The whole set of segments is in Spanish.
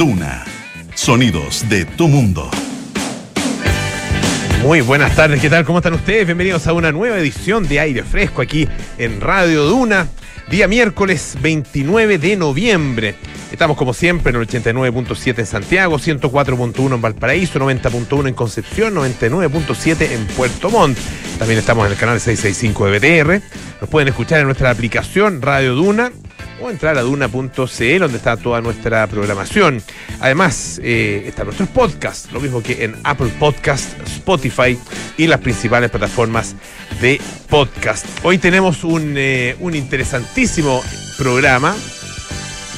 Duna. Sonidos de tu mundo. Muy buenas tardes, ¿qué tal? ¿Cómo están ustedes? Bienvenidos a una nueva edición de Aire Fresco aquí en Radio Duna, día miércoles 29 de noviembre. Estamos como siempre en el 89.7 en Santiago, 104.1 en Valparaíso, 90.1 en Concepción, 99.7 en Puerto Montt. También estamos en el canal 665 de BTR. Nos pueden escuchar en nuestra aplicación Radio Duna o entrar a duna.cl donde está toda nuestra programación. Además, eh, están nuestros podcasts, lo mismo que en Apple Podcast, Spotify y las principales plataformas de podcast. Hoy tenemos un, eh, un interesantísimo programa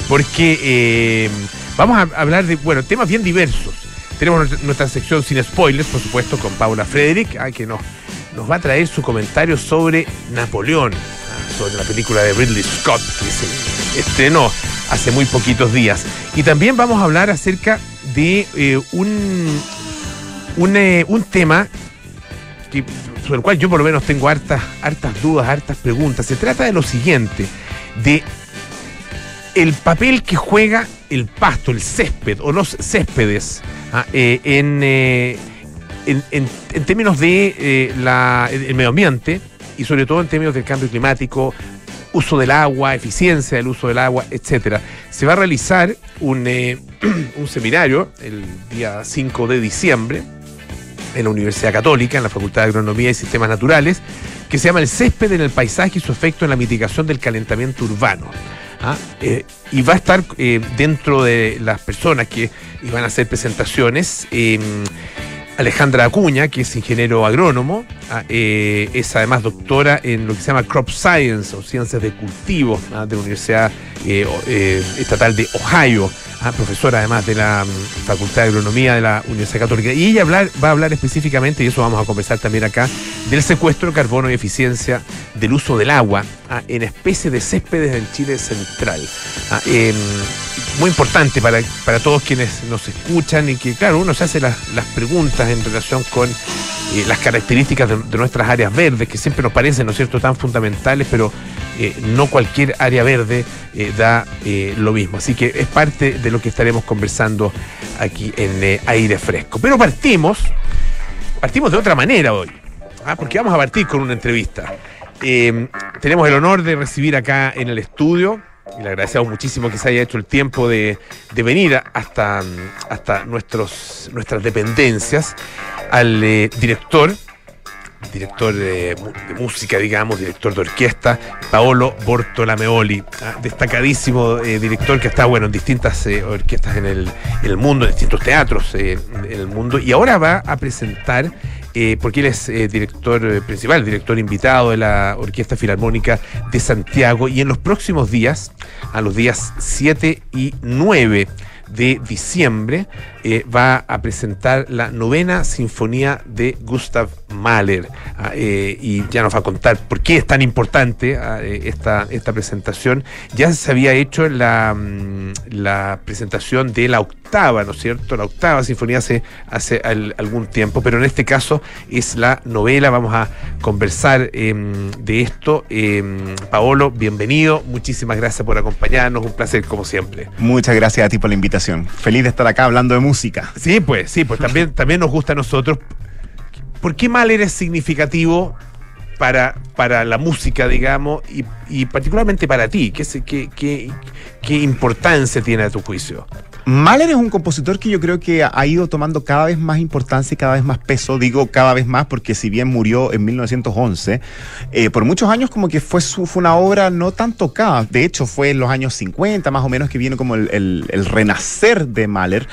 porque eh, vamos a hablar de, bueno, temas bien diversos. Tenemos nuestra sección sin spoilers, por supuesto, con Paula Frederick, que nos, nos va a traer su comentario sobre Napoleón, sobre la película de Ridley Scott, que se estrenó hace muy poquitos días. Y también vamos a hablar acerca de eh, un, un, eh, tema sobre el cual yo por lo menos tengo hartas, hartas dudas, hartas preguntas. Se trata de lo siguiente, de el papel que juega el pasto, el césped o los céspedes ah, eh, en, en, en- términos de la, el medio ambiente y sobre todo en términos del cambio climático, uso del agua, eficiencia del uso del agua, etcétera. Se va a realizar un, eh, un seminario el día 5 de diciembre en la Universidad Católica, en la Facultad de Agronomía y Sistemas Naturales, que se llama El césped en el paisaje y su efecto en la mitigación del calentamiento urbano. ¿ah? Eh, y va a estar eh, dentro de las personas que iban a hacer presentaciones. Alejandra Acuña, que es ingeniero agrónomo, ah, eh, es además doctora en lo que se llama Crop Science o Ciencias de Cultivo ah, de la Universidad eh, eh, Estatal de Ohio, ah, profesora además de la mm, Facultad de Agronomía de la Universidad Católica. Y ella va a hablar específicamente, y eso vamos a conversar también acá, del secuestro de carbono y eficiencia del uso del agua ah, en especies de céspedes en Chile central. Ah, em, muy importante para, para todos quienes nos escuchan y que, claro, uno se hace las preguntas en relación con las características de, nuestras áreas verdes, que siempre nos parecen, ¿no cierto?, tan fundamentales, pero eh, no cualquier área verde eh, da eh, lo mismo. Así que es parte de lo que estaremos conversando aquí en Aire Fresco. Pero partimos, partimos de otra manera hoy, ¿ah? porque vamos a partir con una entrevista. Eh, tenemos el honor de recibir acá en el estudio, y le agradecemos muchísimo que se haya hecho el tiempo de, de venir hasta, hasta nuestros, nuestras dependencias, al eh, director, director de, música, digamos, director de orquesta, Paolo Bortolameoli, ah, destacadísimo eh, director que está, bueno, en distintas eh, orquestas en el, el mundo, en distintos teatros en el mundo, y ahora va a presentar, porque él es director principal, director invitado de la Orquesta Filarmónica de Santiago, y en los próximos días, a los días 7 y 9 de diciembre, eh, va a presentar la novena sinfonía de Gustav Mahler. Ah, eh, y ya nos va a contar por qué es tan importante ah, eh, esta, esta presentación. Ya se había hecho la, mm, la presentación de la octava, ¿no es cierto? La octava sinfonía hace, hace al- algún tiempo, pero en este caso es la novela. Vamos a conversar em, de esto. Em, Paolo, bienvenido. Muchísimas gracias por acompañarnos. Un placer, como siempre. Muchas gracias a ti por la invitación. Feliz de estar acá hablando de música. Sí, pues, sí, pues también, también nos gusta a nosotros. ¿Por qué Mahler es significativo para, para la música, digamos, y, y particularmente para ti? ¿Qué, qué, qué, qué importancia tiene a tu juicio? Mahler es un compositor que yo creo que ha ido tomando cada vez más importancia y cada vez más peso. Digo cada vez más porque si bien murió en 1911, eh, por muchos años como que fue, su, fue una obra no tan tocada. De hecho, fue en los años 50 más o menos que vino como el, el- el renacer de Mahler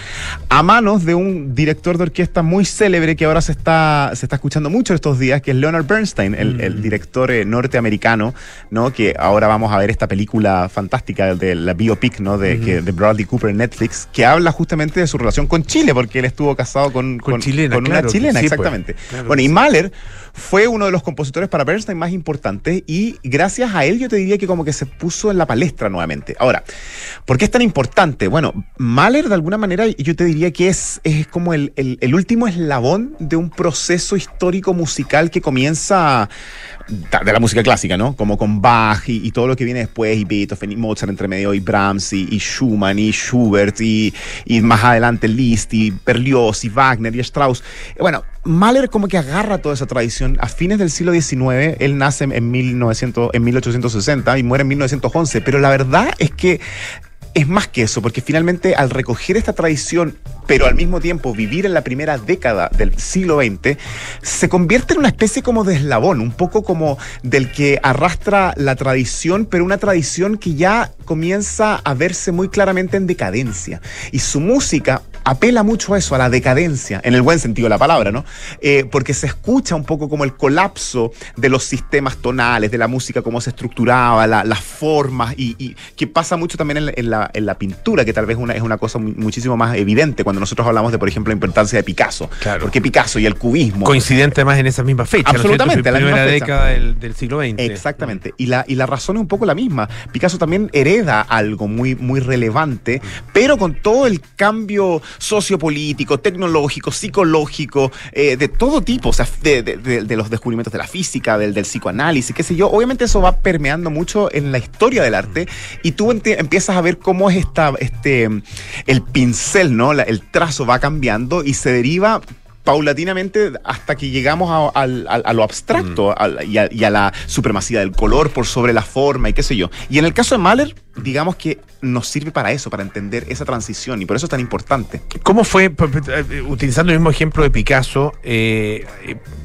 a manos de un director de orquesta muy célebre que ahora se está, se está escuchando mucho estos días, que es Leonard Bernstein, el, el director eh, norteamericano, ¿no? que ahora vamos a ver esta película fantástica de la biopic ¿no? de, que- de Bradley Cooper en Netflix, que habla justamente de su relación con Chile, porque él estuvo casado con, Con chilena, con claro, una chilena, sí, pues, exactamente. claro bueno, y. Mahler fue uno de los compositores para Bernstein más importantes y gracias a él yo te diría que como que se puso en la palestra nuevamente. Ahora, ¿por qué es tan importante? Bueno, Mahler de alguna manera yo te diría que es, es como el, el- último eslabón de un proceso histórico musical que comienza de la música clásica, ¿no? Como con Bach y, todo lo que viene después, y Beethoven y Mozart entre medio, y Brahms y, Schumann y Schubert y, y, más adelante Liszt y Berlioz y Wagner y Strauss. Bueno, Mahler como que agarra toda esa tradición. A fines del siglo XIX, él nace en, 1900, en 1860 y muere en 1911, pero la verdad es que es más que eso, porque finalmente al recoger esta tradición, pero al mismo tiempo vivir en la primera década del siglo XX, se convierte en una especie como de eslabón, un poco como del que arrastra la tradición, pero una tradición que ya comienza a verse muy claramente en decadencia. Y su música apela mucho a eso, a la decadencia, en el buen sentido de la palabra, ¿no? Eh, porque se escucha un poco como el colapso de los sistemas tonales, de la música, cómo se estructuraba, las formas, y, que pasa mucho también en, la, pintura, que tal vez una, es una cosa muchísimo más evidente cuando nosotros hablamos de, por ejemplo, la importancia de Picasso. Claro. Porque Picasso y el cubismo. Coincidente más en esa misma fecha. Absolutamente, ¿no la primera década del, siglo XX. Exactamente. Y la, y la razón es un poco la misma. Picasso también hereda algo muy, muy relevante, pero con todo el cambio sociopolítico, tecnológico, psicológico, eh, de todo tipo, o sea, de, los descubrimientos de la física, del, psicoanálisis, qué sé yo. Obviamente eso va permeando mucho en la historia del arte y tú empiezas a ver cómo es esta, este, el pincel, ¿no? el trazo va cambiando y se deriva paulatinamente hasta que llegamos a, lo abstracto mm. y, a, la supremacía del color por sobre la forma y qué sé yo. Y en el caso de Mahler, digamos que nos sirve para eso, para entender esa transición y por eso es tan importante. ¿Cómo fue, eh, utilizando el mismo ejemplo de Picasso eh,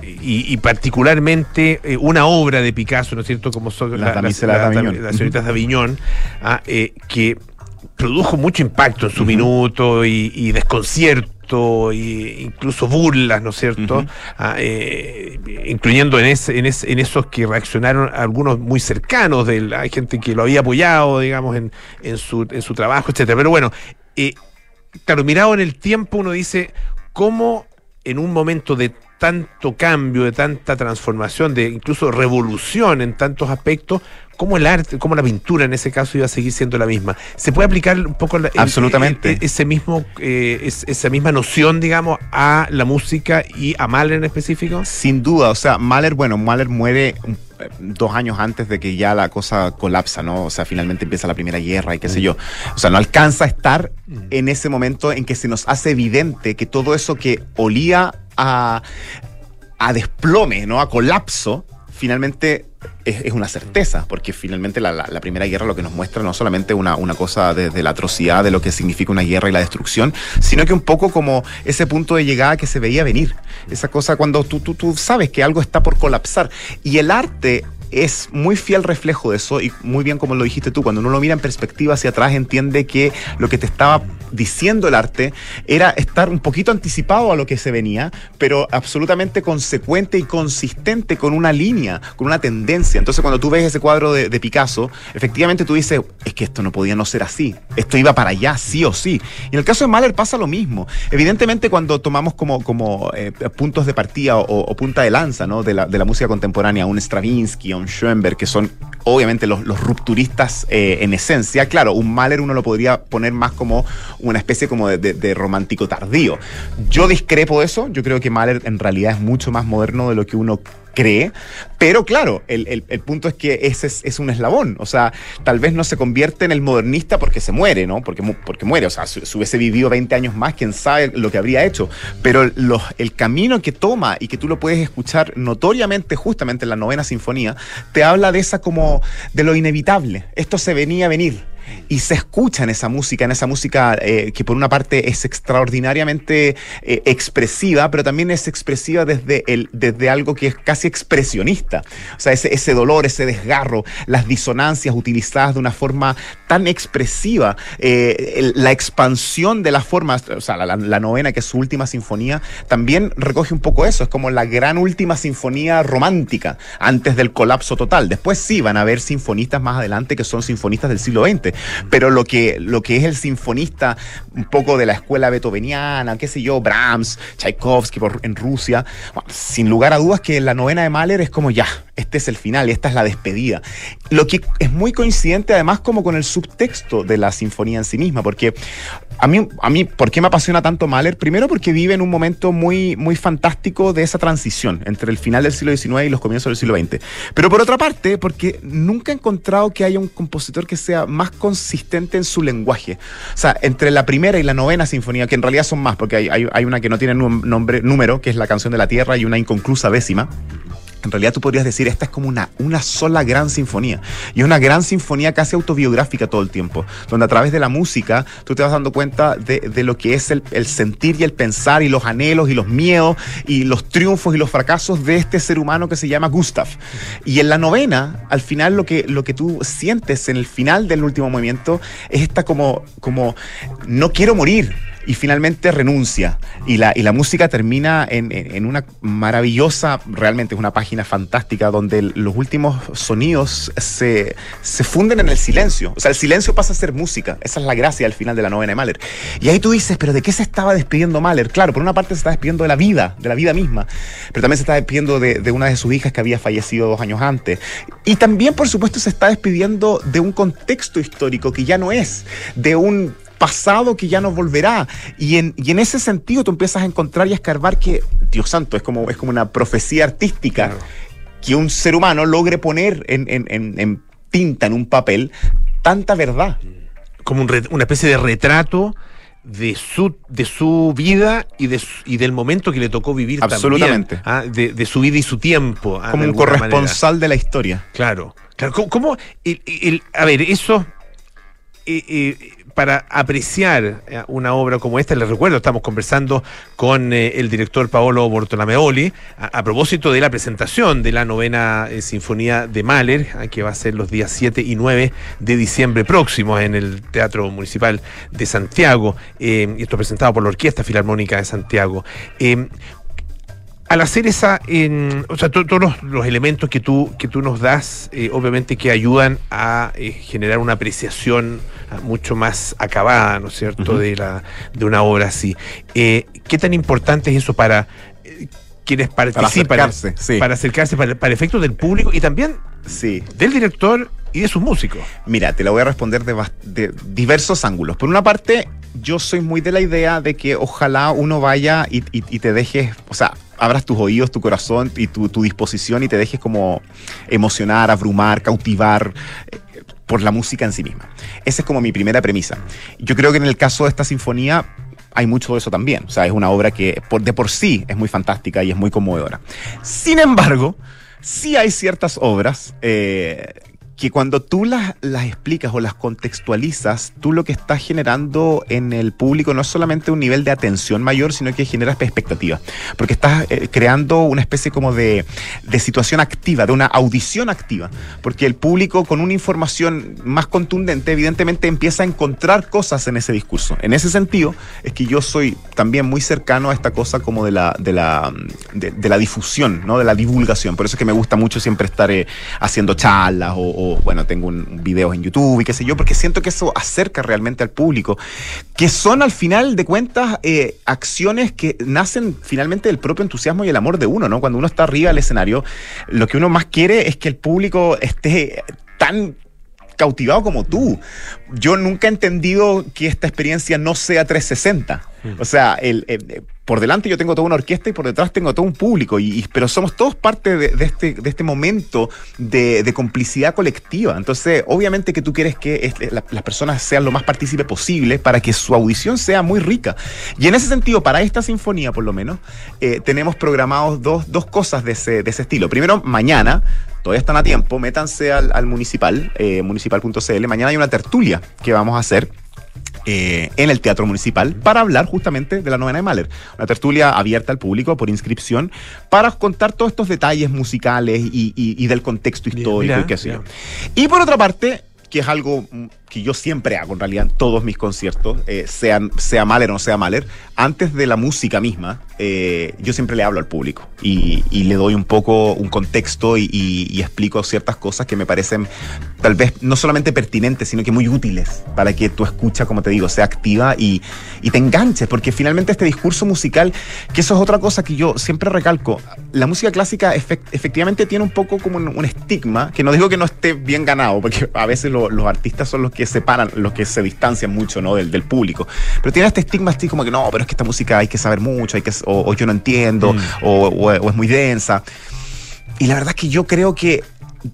y, particularmente eh, una obra de Picasso, ¿no es cierto? Como son las la, las señoritas de Aviñón, ah, que produjo mucho impacto en su minuto y desconcierto e incluso burlas, ¿no es cierto? Ah, eh, incluyendo en, ese, en, en, esos que reaccionaron algunos muy cercanos, de hay gente que lo había apoyado, digamos, en, en, su, en su trabajo, etcétera. Pero bueno, eh, claro, mirado en el tiempo uno dice, ¿cómo en un momento de tanto cambio, de tanta transformación, de incluso revolución en tantos aspectos, cómo el arte, cómo la pintura en ese caso iba a seguir siendo la misma. ¿Se puede aplicar un poco Absolutamente. ese mismo, eh, esa misma noción, digamos, a la música y a Mahler en específico? Sin duda, o sea, Mahler, bueno, Mahler muere eh, dos años antes de que ya la cosa colapsa, ¿no? O sea, finalmente empieza la primera guerra y qué sé yo. O sea, no alcanza a estar en ese momento en que se nos hace evidente que todo eso que olía a, desplome, ¿no? A colapso, finalmente es, una certeza, porque finalmente la, Primera Guerra lo que nos muestra no solamente una, una cosa de, la atrocidad de lo que significa una guerra y la destrucción, sino que un poco como ese punto de llegada que se veía venir. Esa cosa cuando tú, tú, tú sabes que algo está por colapsar. Y el arte es muy fiel reflejo de eso y muy bien como lo dijiste tú, cuando uno lo mira en perspectiva hacia atrás entiende que lo que te estaba diciendo el arte era estar un poquito anticipado a lo que se venía, pero absolutamente consecuente y consistente con una línea, con una tendencia. Entonces cuando tú ves ese cuadro de, Picasso, efectivamente tú dices, es que esto no podía no ser así, esto iba para allá, sí o sí. Y en el caso de Mahler pasa lo mismo. Evidentemente cuando tomamos como, como eh, puntos de partida o, punta de lanza ¿no? de, la, de la música contemporánea, un Stravinsky, Schoenberg, que son obviamente los, rupturistas eh, en esencia. Claro, un Mahler uno lo podría poner más como una especie como de, romántico tardío. Yo discrepo de eso, yo creo que Mahler en realidad es mucho más moderno de lo que uno cree, pero claro, el, punto es que ese es, un eslabón, o sea, tal vez no se convierte en el modernista porque se muere, ¿no? Porque, porque muere, o sea, si, hubiese vivido 20 años más, quién sabe lo que habría hecho, pero el camino que toma y que tú lo puedes escuchar notoriamente justamente en la novena sinfonía, te habla de esa como, de lo inevitable, esto se venía a venir y se escucha en esa música, en esa música eh, que por una parte es extraordinariamente eh, expresiva, pero también es expresiva desde, el, desde algo que es casi expresionista. O sea, ese, ese dolor, ese desgarro, las disonancias utilizadas de una forma tan expresiva, eh, la expansión de las formas, o sea, la, la, novena, que es su última sinfonía, también recoge un poco eso, es como la gran última sinfonía romántica, antes del colapso total. Después sí, van a haber sinfonistas más adelante que son sinfonistas del siglo XX, pero lo que, lo que es el sinfonista un poco de la escuela beethoveniana, qué sé yo, Brahms, Tchaikovsky por, en Rusia, sin lugar a dudas que la novena de Mahler es como ya, este es el final, esta es la despedida. Lo que es muy coincidente además como con el subtexto de la sinfonía en sí misma, porque a mí, a mí, ¿por qué me apasiona tanto Mahler? Primero porque vive en un momento muy, muy fantástico de esa transición entre el final del siglo XIX y los comienzos del siglo XX. Pero por otra parte, porque nunca he encontrado que haya un compositor que sea más consistente en su lenguaje. O sea, entre la primera y la novena sinfonía, que en realidad son más, porque hay, hay, hay una que no tiene nombre, número, que es la canción de la Tierra, y una inconclusa décima en realidad tú podrías decir, esta es como una, una sola gran sinfonía. Y es una gran sinfonía casi autobiográfica todo el tiempo, donde a través de la música tú te vas dando cuenta de, de lo que es el, el, sentir y el pensar y los anhelos y los miedos y los triunfos y los fracasos de este ser humano que se llama Gustav. Y en la novena, al final lo que, lo que tú sientes en el final del último movimiento es esta como, como no quiero morir y finalmente renuncia. Y la, y la música termina en, en, una maravillosa, realmente es una página fantástica donde los últimos sonidos se, se, funden en el silencio. O sea, el silencio pasa a ser música. Esa es la gracia al final de la novena de Mahler. Y ahí tú dices, pero ¿de qué se estaba despidiendo Mahler? Claro, por una parte se está despidiendo de la vida, de la vida misma, pero también se está despidiendo de, de una de sus hijas que había fallecido dos años antes. Y también, por supuesto, se está despidiendo de un contexto histórico que ya no es, de un pasado que ya no volverá. Y en, y en ese sentido tú empiezas a encontrar y a escarbar que, Dios santo, es como, es como una profecía artística. Que un ser humano logre poner en, en, en, tinta, en un papel, tanta verdad. Como un, una especie de retrato de su, de su vida y, de y del momento que le tocó vivir Absolutamente. ¿ah? de, de, su vida y su tiempo. ¿ah? Como un corresponsal de la historia. Claro. claro. ¿Cómo, el, el, a ver, eso... Eh, eh, para apreciar eh, una obra como esta, les recuerdo, estamos conversando con eh, el director Paolo Bortolameoli a, propósito de la presentación de la novena eh, sinfonía de Mahler, que va a ser los días 7 y 9 de diciembre próximos en el Teatro Municipal de Santiago, y esto presentado por la Orquesta Filarmónica de Santiago. Al hacer esa, o sea, todos los, elementos que tú, que tú nos das, obviamente que ayudan a generar una apreciación mucho más acabada, ¿no es cierto?, de, la, de una obra así. Eh, ¿Qué tan importante es eso para eh, quienes participan? Para acercarse, sí. Para acercarse, para, para efectos del público y también sí. del director y de sus músicos. Mira, te la voy a responder de, de, diversos ángulos. Por una parte, yo soy muy de la idea de que ojalá uno vaya y, y, y te dejes, o sea, abras tus oídos, tu corazón y tu, tu, disposición y te dejes como emocionar, abrumar, cautivar por la música en sí misma. Esa es como mi primera premisa. Yo creo que en el caso de esta sinfonía hay mucho de eso también. O sea, es una obra que por, de por sí es muy fantástica y es muy conmovedora. Sin embargo, sí hay ciertas obras eh, que cuando tú las, las explicas o las contextualizas, tú lo que estás generando en el público no es solamente un nivel de atención mayor, sino que generas expectativa. Porque estás eh, creando una especie como de, de, situación activa, de una audición activa. Porque el público con una información más contundente, evidentemente empieza a encontrar cosas en ese discurso. En ese sentido, es que yo soy también muy cercano a esta cosa como de la, de la, de la difusión, ¿no? de la divulgación. Por eso es que me gusta mucho siempre estar eh, haciendo charlas o bueno, tengo un, videos en YouTube y qué sé yo, porque siento que eso acerca realmente al público, que son al final de cuentas eh, acciones que nacen finalmente del propio entusiasmo y el amor de uno, ¿no? Cuando uno está arriba del escenario, lo que uno más quiere es que el público esté tan cautivado como tú. Yo nunca he entendido que esta experiencia no sea 360. Mm. O sea, el, el, por delante yo tengo toda una orquesta y por detrás tengo todo un público, y, y pero somos todos parte de, de, este, de este momento de, de, complicidad colectiva. Entonces, obviamente que tú quieres que este, la, las personas sean lo más partícipe posible para que su audición sea muy rica. Y en ese sentido, para esta sinfonía por lo menos, eh, tenemos programados dos, dos cosas de ese, de ese estilo. Primero, mañana todavía están a tiempo, métanse al, al municipal, eh, municipal.cl. Mañana hay una tertulia que vamos a hacer. Eh, en el Teatro Municipal para hablar justamente de la novena de Mahler. Una tertulia abierta al público por inscripción para contar todos estos detalles musicales y, y, y del contexto histórico mira, y qué sé yo. Y por otra parte, que es algo que yo siempre hago en realidad en todos mis conciertos, eh, sean, sea Mahler o no sea Mahler, antes de la música misma, eh, yo siempre le hablo al público y, y le doy un poco un contexto y, y- y explico ciertas cosas que me parecen tal vez no solamente pertinentes, sino que muy útiles para que tu escucha, como te digo, sea activa y, y te enganches, porque finalmente este discurso musical, que eso es otra cosa que yo siempre recalco, la música clásica efec- efectivamente tiene un poco como un, un estigma, que no digo que no esté bien ganado, porque a veces lo- los artistas son los que separan, los que se distancian mucho ¿no? del, del público, pero tiene este estigma así como que no, pero es que esta música hay que saber mucho, hay que, o, o yo no entiendo, Mm. o, o- o es muy densa. Y la verdad es que yo creo que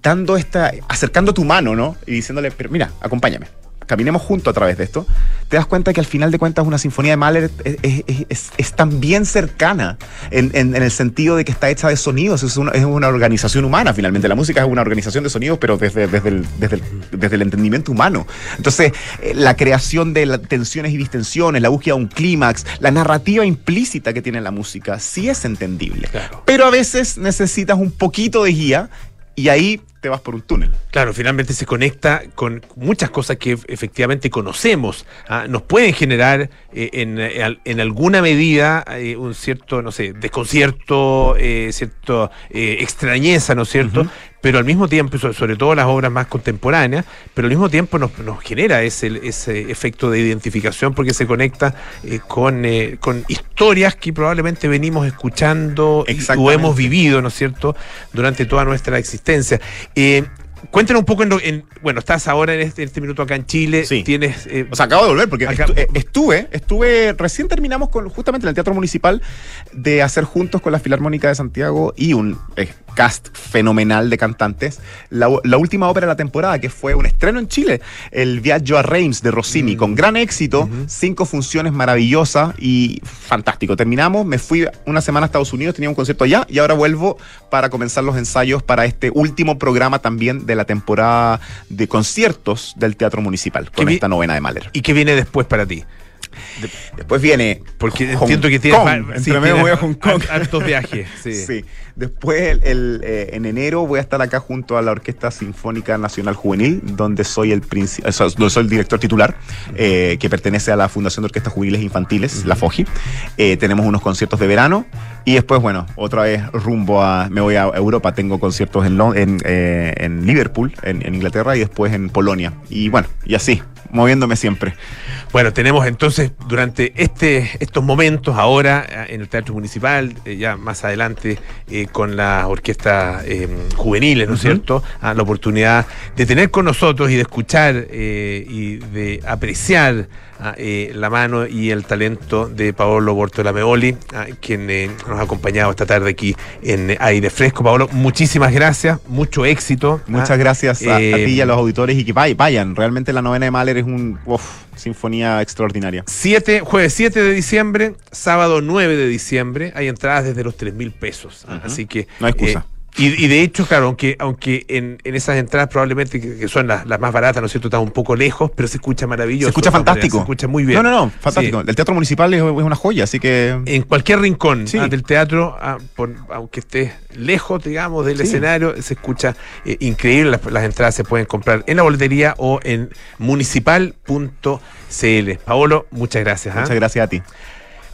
dando esta, acercando tu mano, ¿no? Y diciéndole, pero mira, acompáñame. Caminemos juntos a través de esto, te das cuenta que al final de cuentas una sinfonía de Mahler es, es- es- bien cercana en, en- en el sentido de que está hecha de sonidos, es una, es una organización humana finalmente. La música es una organización de sonidos, pero desde, desde, el, desde, el, desde el entendimiento humano. Entonces, eh, la creación de tensiones y distensiones, la búsqueda de un clímax, la narrativa implícita que tiene la música, sí es entendible. Claro. Pero a veces necesitas un poquito de guía y ahí te vas por un túnel. Claro, finalmente se conecta con muchas cosas que efectivamente conocemos. ¿ah? Nos pueden generar eh, en, eh, en alguna medida eh, un cierto, no sé, desconcierto, eh, cierto eh, extrañeza, ¿no es cierto? Pero al mismo tiempo, so- sobre todo las obras más contemporáneas, pero al mismo tiempo nos, nos genera ese, ese efecto de identificación porque se conecta con, con historias que probablemente venimos escuchando y- o hemos vivido, ¿no es cierto?, durante toda nuestra existencia. Eh, cuéntanos un poco, en, lo- en- bueno, estás ahora en este, en este minuto acá en Chile, Sí. tienes... eh, O sea, acabo de volver porque Acá- eh, estuve, estuve, recién terminamos con justamente en el Teatro Municipal de hacer juntos con la Filarmónica de Santiago y un eh, cast fenomenal de cantantes la, la última ópera de la temporada que fue un estreno en Chile, el Viaggio a Reims de Rossini, con gran éxito, cinco funciones maravillosas y fantástico. Terminamos, me fui una semana a Estados Unidos, tenía un concierto allá y ahora vuelvo para comenzar los ensayos para este último programa también de la temporada de conciertos del Teatro Municipal con esta novena de Mahler. ¿Y qué viene después para ti? Después viene. Porque Hong entiendo que tienes... Kong. va- Entre sí, medio voy a Hong Kong. Hartos viajes, sí. Sí. Después, el, el, eh, en enero, voy a estar acá junto a la Orquesta Sinfónica Nacional Juvenil, donde soy el, soy el director titular, eh, que pertenece a la Fundación de Orquestas Juveniles Infantiles, la FOGI. Eh, tenemos unos conciertos de verano y después, bueno, otra vez rumbo a. Me voy a Europa. Tengo conciertos en, en, en Liverpool, en, en Inglaterra, y después en Polonia. Y bueno, y así, moviéndome siempre. Bueno, tenemos entonces durante este, estos momentos, ahora eh, en el Teatro Municipal, eh, ya más adelante eh, con las orquestas eh, juveniles, ¿no es cierto? Ah, la oportunidad de tener con nosotros y de escuchar y de apreciar ah, la mano y el talento de Paolo Bortolameoli, ah, quien nos ha acompañado esta tarde aquí en Aire Fresco. Paolo, muchísimas gracias, mucho éxito. Muchas ah, gracias a, a ti y a los auditores y que vay- vayan. Realmente la novena de Mahler es un uf, sinfonía extraordinaria. 7, jueves 7 de diciembre, sábado 9 de diciembre, hay entradas desde los 3 mil pesos. Ah, Ujú. Así que. No hay excusa. eh, y, y de hecho, claro, aunque, aunque en, en esas entradas probablemente que, que son las, las más baratas, ¿no es cierto? Están un poco lejos, pero se escucha maravilloso. Se escucha fantástico. Se escucha muy bien. No, no, no, fantástico. Sí. El Teatro Municipal es, es una joya, así que... En cualquier rincón Sí. ah, del teatro, ah, por- aunque esté lejos, digamos, del Sí. escenario, se escucha eh, increíble. Las, las entradas se pueden comprar en la boletería o en municipal.cl. Paolo, muchas gracias. ¿ah? Muchas gracias a ti.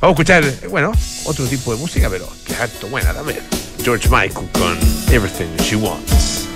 Vamos a escuchar, eh, bueno, otro tipo de música, pero que es harto buena también. George Michael con Everything She Wants.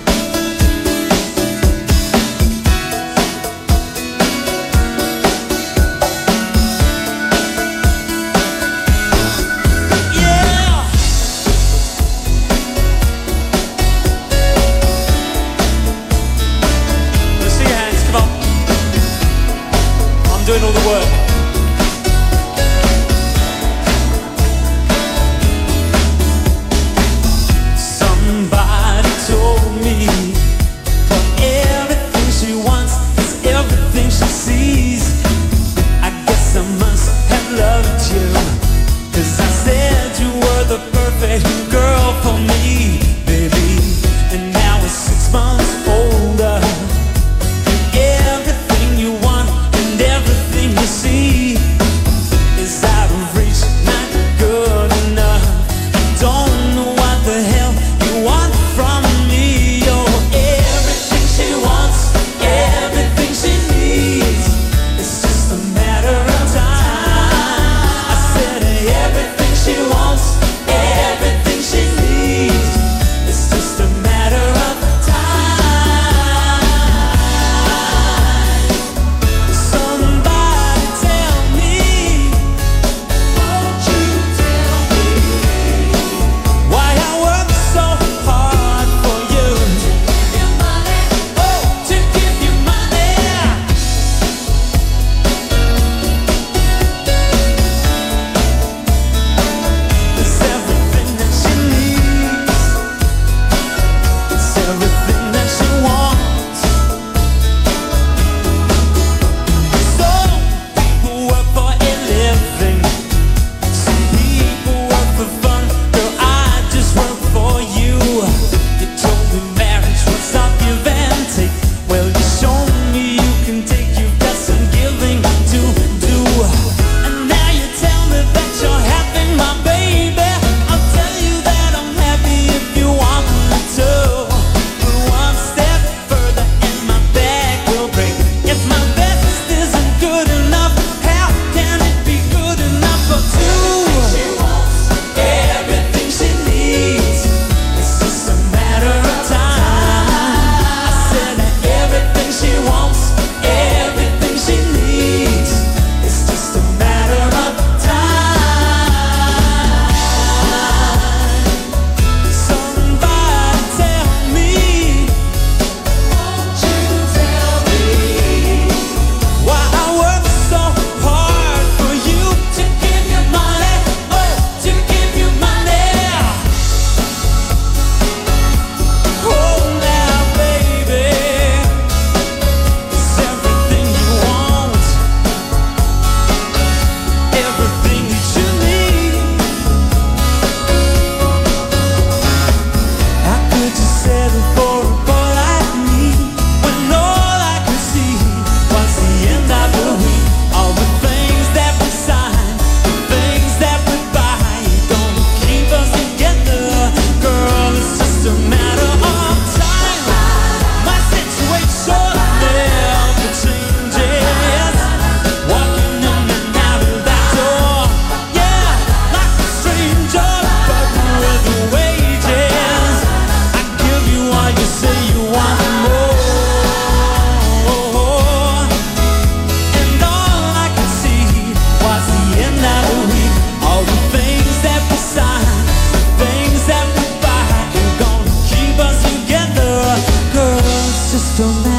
Don't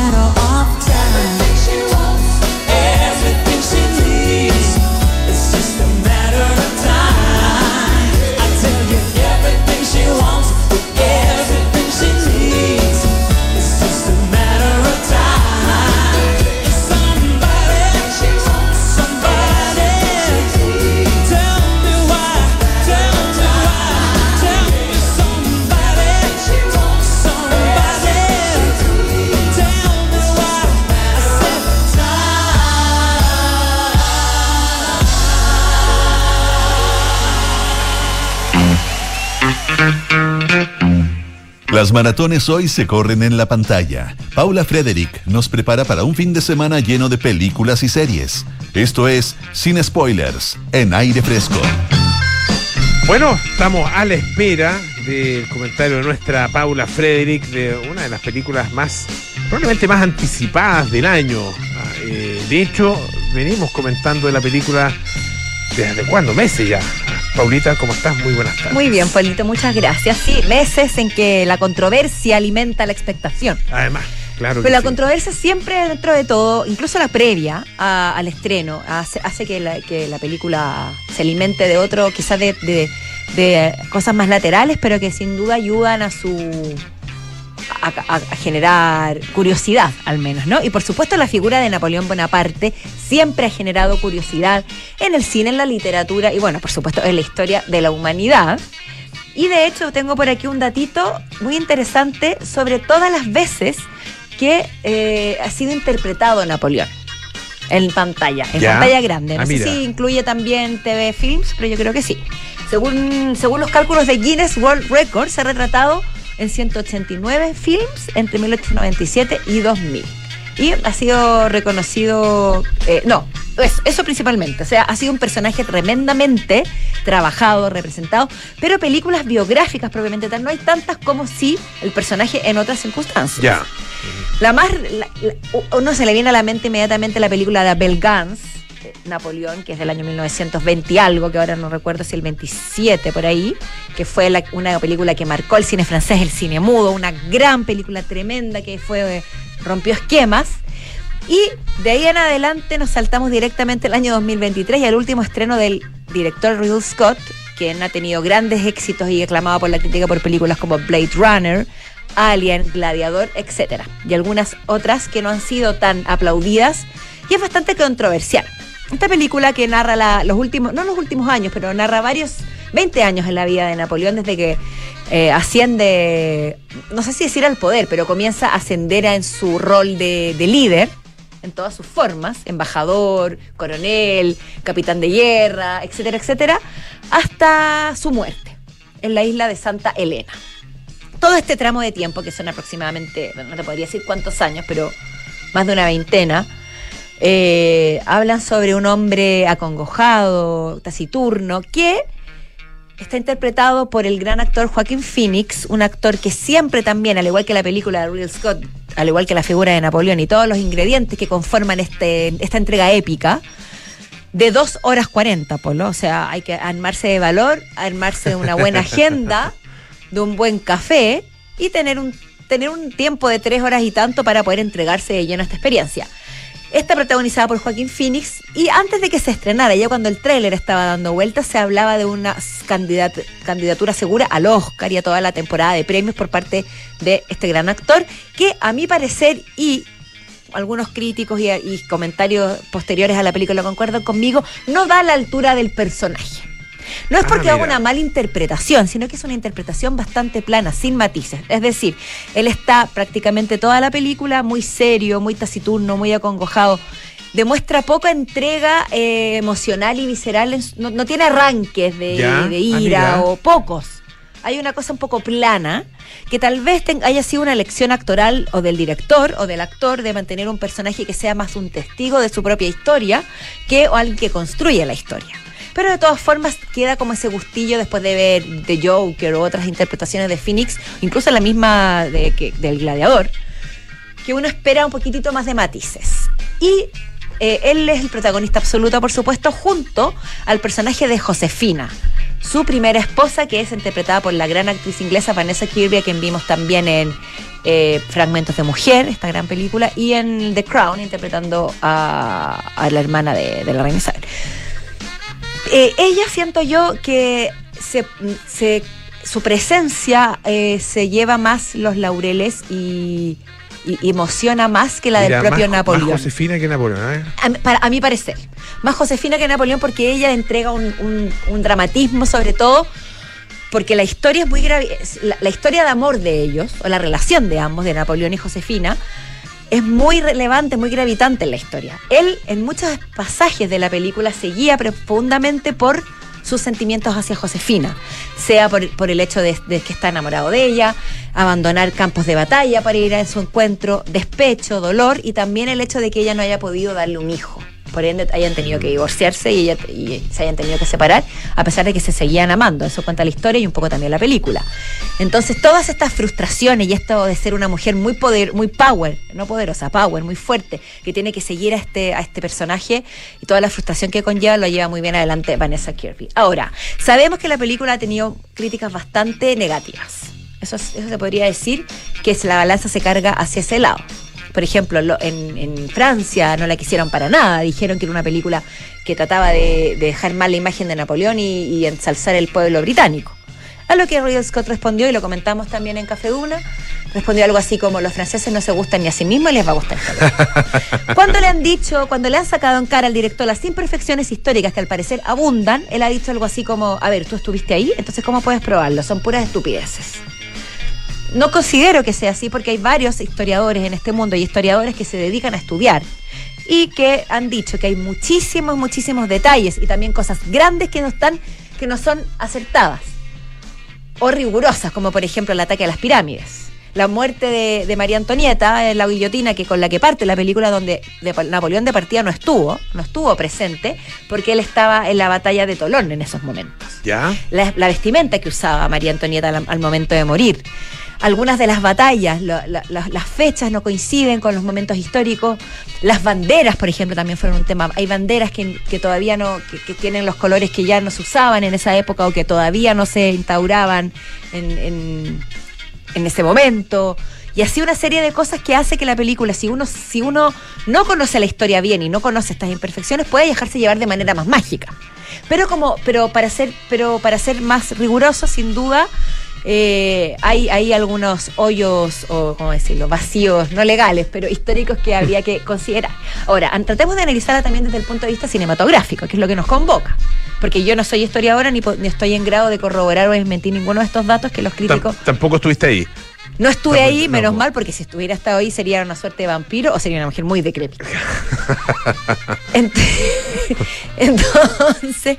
Las maratones hoy se corren en la pantalla. Paula Frederick nos prepara para un fin de semana lleno de películas y series. Esto es Sin Spoilers, en aire fresco. Bueno, estamos a la espera del comentario de nuestra Paula Frederick de una de las películas más, probablemente más anticipadas del año. Ah, eh, de hecho, venimos comentando de la película desde cuándo, meses ya. Paulita, ¿cómo estás? Muy buenas tardes. Muy bien, Paulito, muchas gracias. Sí, meses en que la controversia alimenta la expectación. Además, claro. Pero la sí. controversia siempre dentro de todo, incluso la previa a- al estreno, hace, hace que, la, que la película se alimente de otro, quizás de, de- de cosas más laterales, pero que sin duda ayudan a su a, a- a generar curiosidad, al menos, ¿no? Y por supuesto la figura de Napoleón Bonaparte siempre ha generado curiosidad en el cine, en la literatura y bueno, por supuesto en la historia de la humanidad. Y de hecho tengo por aquí un datito muy interesante sobre todas las veces que eh, ha sido interpretado Napoleón en pantalla, en Ya. pantalla grande. No Ah, sé mira. si incluye también TV Films, pero yo creo que sí. Según, según los cálculos de Guinness World Records, se ha retratado en 189 films entre 1897 y 2000. Y ha sido reconocido, eh, no, eso, eso principalmente, o sea, ha sido un personaje tremendamente trabajado, representado, pero películas biográficas propiamente tal, no hay tantas como si el personaje en otras circunstancias. Ya. La más. la- la- uno se le viene a la mente inmediatamente la película de Abel Gans, Napoleón, que es del año 1920 y algo, que ahora no recuerdo si el 27 por ahí, que fue una película que marcó el cine francés, el cine mudo, una gran película tremenda que fue. eh, rompió esquemas. Y de ahí en adelante nos saltamos directamente al año 2023 y al último estreno del director Ridley Scott, quien ha tenido grandes éxitos y aclamado por la crítica por películas como Blade Runner, Alien, Gladiador, etc. Y algunas otras que no han sido tan aplaudidas y es bastante controversial. Esta película que narra la- los últimos, no los últimos años, pero narra varios, 20 años en la vida de Napoleón desde que eh, asciende, no sé si decir al poder, pero comienza a ascender en su rol de, de líder en todas sus formas, embajador, coronel, capitán de guerra, etcétera, etcétera, hasta su muerte en la isla de Santa Elena. Todo este tramo de tiempo, que son aproximadamente, no te podría decir cuántos años, pero más de una veintena, eh, hablan sobre un hombre acongojado, taciturno, que está interpretado por el gran actor Joaquín Phoenix, un actor que siempre también, al igual que la película de Ridley Scott, al igual que la figura de Napoleón y todos los ingredientes que conforman este, esta entrega épica, de dos horas 40, Polo. O sea, hay que armarse de valor, armarse de una buena agenda, de un buen café y tener un, tener un tiempo de tres horas y tanto para poder entregarse de lleno a esta experiencia. Está protagonizada por Joaquín Phoenix y antes de que se estrenara, ya cuando el tráiler estaba dando vueltas, se hablaba de una candidat- candidatura segura al Oscar y a toda la temporada de premios por parte de este gran actor, que a mi parecer y algunos críticos y, y comentarios posteriores a la película concuerdan conmigo, no da la altura del personaje. No es Ah, porque haga una mala interpretación, sino que es una interpretación bastante plana, sin matices. Es decir, él está prácticamente toda la película muy serio, muy taciturno, muy acongojado. Demuestra poca entrega eh, emocional y visceral. no, no tiene arranques de, Ya. de Ah, ira o pocos. Hay una cosa un poco plana que tal vez ten- haya sido una elección actoral o del director o del actor de mantener un personaje que sea más un testigo de su propia historia que o alguien que construye la historia. Pero de todas formas queda como ese gustillo después de ver The Joker o otras interpretaciones de Phoenix, incluso la misma de, que, del Gladiador, que uno espera un poquitito más de matices. Y eh, él es el protagonista absoluto, por supuesto, junto al personaje de Josefina, su primera esposa, que es interpretada por la gran actriz inglesa Vanessa Kirby, a quien vimos también en eh, Fragmentos de Mujer, esta gran película, y en The Crown, interpretando a, a la hermana de, de la reina Isabel. Eh, ella siento yo que se, se- su presencia eh, se lleva más los laureles y, y emociona más que la Mira, del propio más- Napoleón. Más Josefina que Napoleón, ¿eh? A, mi- para- a mi parecer. Más Josefina que Napoleón porque ella entrega un, un- un dramatismo sobre todo porque la historia es muy la, la historia de amor de ellos, o la relación de ambos, de Napoleón y Josefina, es muy relevante, muy gravitante en la historia. Él, en muchos pasajes de la película, se guía profundamente por sus sentimientos hacia Josefina, sea por, el hecho de que está enamorado de ella, abandonar campos de batalla para ir a su encuentro, despecho, dolor y también el hecho de que ella no haya podido darle un hijo. Por ende, hayan tenido que divorciarse y, ella- y se hayan tenido que separar, a pesar de que se seguían amando. Eso cuenta la historia y un poco también la película. Entonces, todas estas frustraciones y esto de ser una mujer muy poder, muy power, no poderosa, power, muy fuerte, que tiene que seguir a este, a este personaje y toda la frustración que conlleva, lo lleva muy bien adelante Vanessa Kirby. Ahora, sabemos que la película ha tenido críticas bastante negativas. Eso, es- eso se podría decir que la balanza se carga hacia ese lado. Por ejemplo, lo- en, en Francia no la quisieron para nada. Dijeron que era una película que trataba de, de dejar mal la imagen de Napoleón y, y ensalzar el pueblo británico. A lo que Ridley Scott respondió, y lo comentamos también en Café Duna, respondió algo así como los franceses no se gustan ni a sí mismos y les va a gustar. Cuando le han dicho, cuando le han sacado en cara al director las imperfecciones históricas que al parecer abundan, él ha dicho algo así como, a ver, tú estuviste ahí, entonces ¿cómo puedes probarlo? Son puras estupideces. No considero que sea así porque hay varios historiadores en este mundo y historiadores que se dedican a estudiar y que han dicho que hay muchísimos, muchísimos detalles y también cosas grandes que no están, que no son acertadas o rigurosas, como por ejemplo el ataque a las pirámides. La muerte de, de María Antonieta, en la guillotina que con la que parte la película donde de- Napoleón de partida no estuvo, no estuvo presente, porque él estaba en la batalla de Tolón en esos momentos ¿Ya? la, la vestimenta que usaba María Antonieta al, al momento de morir. Algunas de las batallas, las fechas no coinciden con los momentos históricos. Las banderas, por ejemplo, también fueron un tema. Hay banderas que, que todavía no, que, tienen los colores que ya no se usaban en esa época o que todavía no se instauraban en, en- en ese momento. Y así una serie de cosas que hace que la película, si uno, si uno no conoce la historia bien y no conoce estas imperfecciones, puede dejarse llevar de manera más mágica. Pero como, pero para ser, pero para ser más riguroso, sin duda, eh, hay, hay algunos hoyos o cómo decirlo, vacíos, no legales, pero históricos que habría que considerar. Ahora, tratemos de analizarla también desde el punto de vista cinematográfico, que es lo que nos convoca. Porque yo no soy historiadora ni, po- ni estoy en grado de corroborar o desmentir ninguno de estos datos que los críticos tampoco estuviste ahí. No estuve ahí, no, menos po. mal, porque si estuviera hasta hoy sería una suerte de vampiro o sería una mujer muy decrépita. Ent- Entonces,